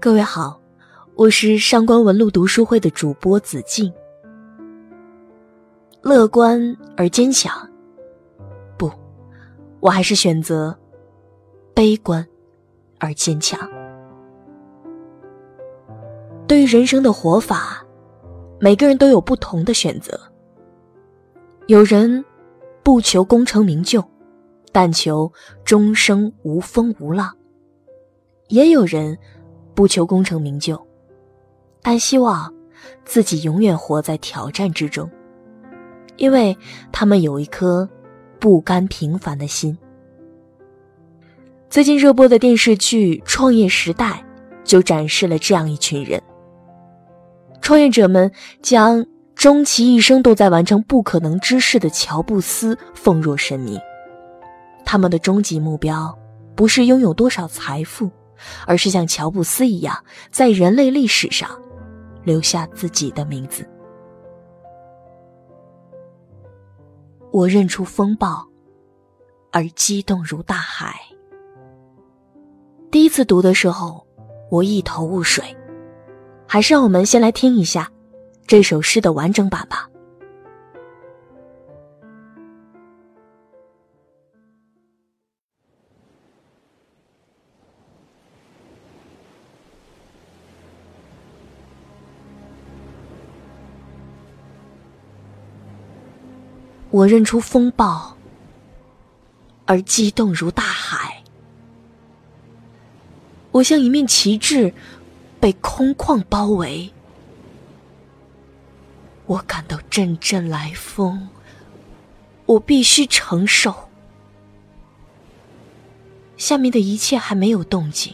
各位好，我是上官文路读书会的主播子静。乐观而坚强，不，我还是选择悲观而坚强。对于人生的活法，每个人都有不同的选择。有人不求功成名就，但求终生无风无浪；也有人。不求功成名就，但希望自己永远活在挑战之中，因为他们有一颗不甘平凡的心。最近热播的电视剧《创业时代》就展示了这样一群人：创业者们将终其一生都在完成不可能之事的乔布斯奉若神明，他们的终极目标不是拥有多少财富。而是像乔布斯一样，在人类历史上留下自己的名字。我认出风暴，而激动如大海。第一次读的时候，我一头雾水。还是让我们先来听一下这首诗的完整版吧。我认出风暴，而激动如大海。我像一面旗帜，被空旷包围。我感到阵阵来风，我必须承受。下面的一切还没有动静，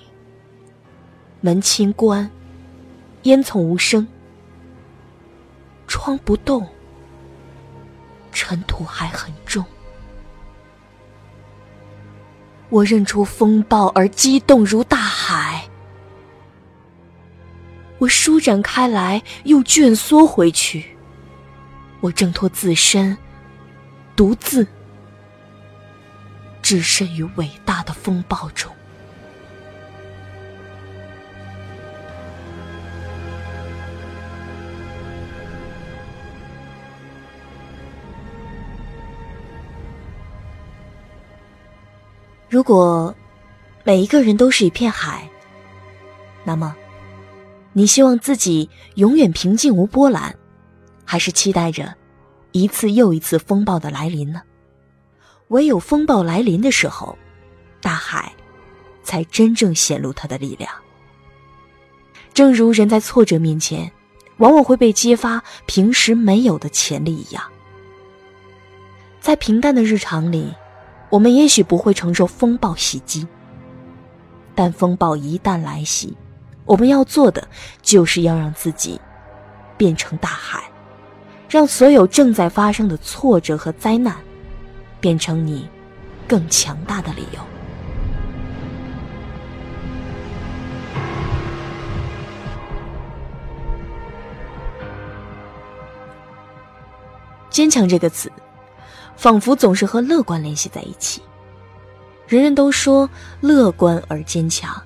门轻关，烟囱无声，窗不动。尘土还很重，我认出风暴而激动如大海，我舒展开来又蜷缩回去，我挣脱自身，独自置身于伟大的风暴中。如果每一个人都是一片海，那么你希望自己永远平静无波澜，还是期待着一次又一次风暴的来临呢？唯有风暴来临的时候，大海才真正显露它的力量。正如人在挫折面前，往往会被激发平时没有的潜力一样，在平淡的日常里。我们也许不会承受风暴袭击，但风暴一旦来袭，我们要做的就是要让自己变成大海，让所有正在发生的挫折和灾难变成你更强大的理由。坚强这个词。仿佛总是和乐观联系在一起。人人都说乐观而坚强。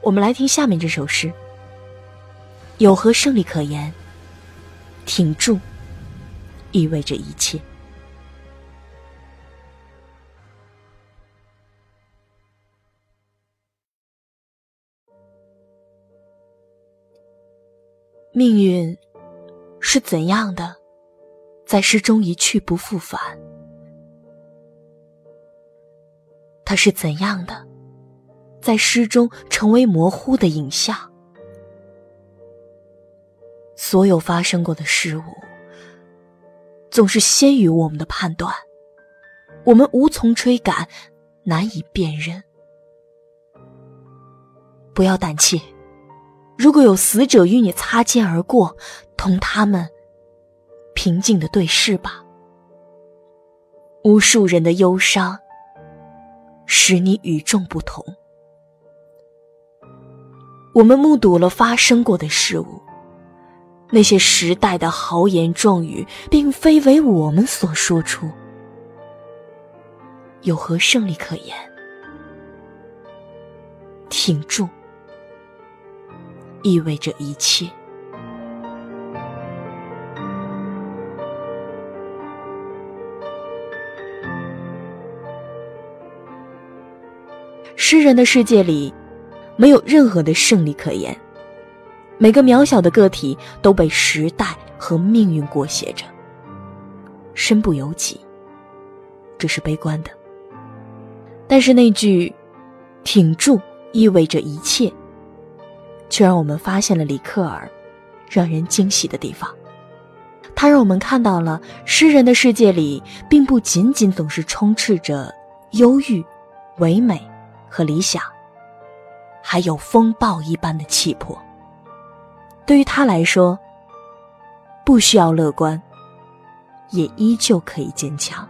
我们来听下面这首诗。有何胜利可言？挺住，意味着一切。命运是怎样的？在诗中一去不复返，他是怎样的？在诗中成为模糊的影像。所有发生过的事物，总是先于我们的判断，我们无从追赶，难以辨认。不要胆怯，如果有死者与你擦肩而过，同他们。平静的对视吧。无数人的忧伤，使你与众不同。我们目睹了发生过的事物，那些时代的豪言壮语，并非为我们所说出。有何胜利可言？挺住，意味着一切。诗人的世界里，没有任何的胜利可言。每个渺小的个体都被时代和命运裹挟着，身不由己。这是悲观的。但是那句“挺住”意味着一切，却让我们发现了里克尔让人惊喜的地方。他让我们看到了诗人的世界里，并不仅仅总是充斥着忧郁、唯美和理想，还有风暴一般的气魄。对于他来说，不需要乐观，也依旧可以坚强。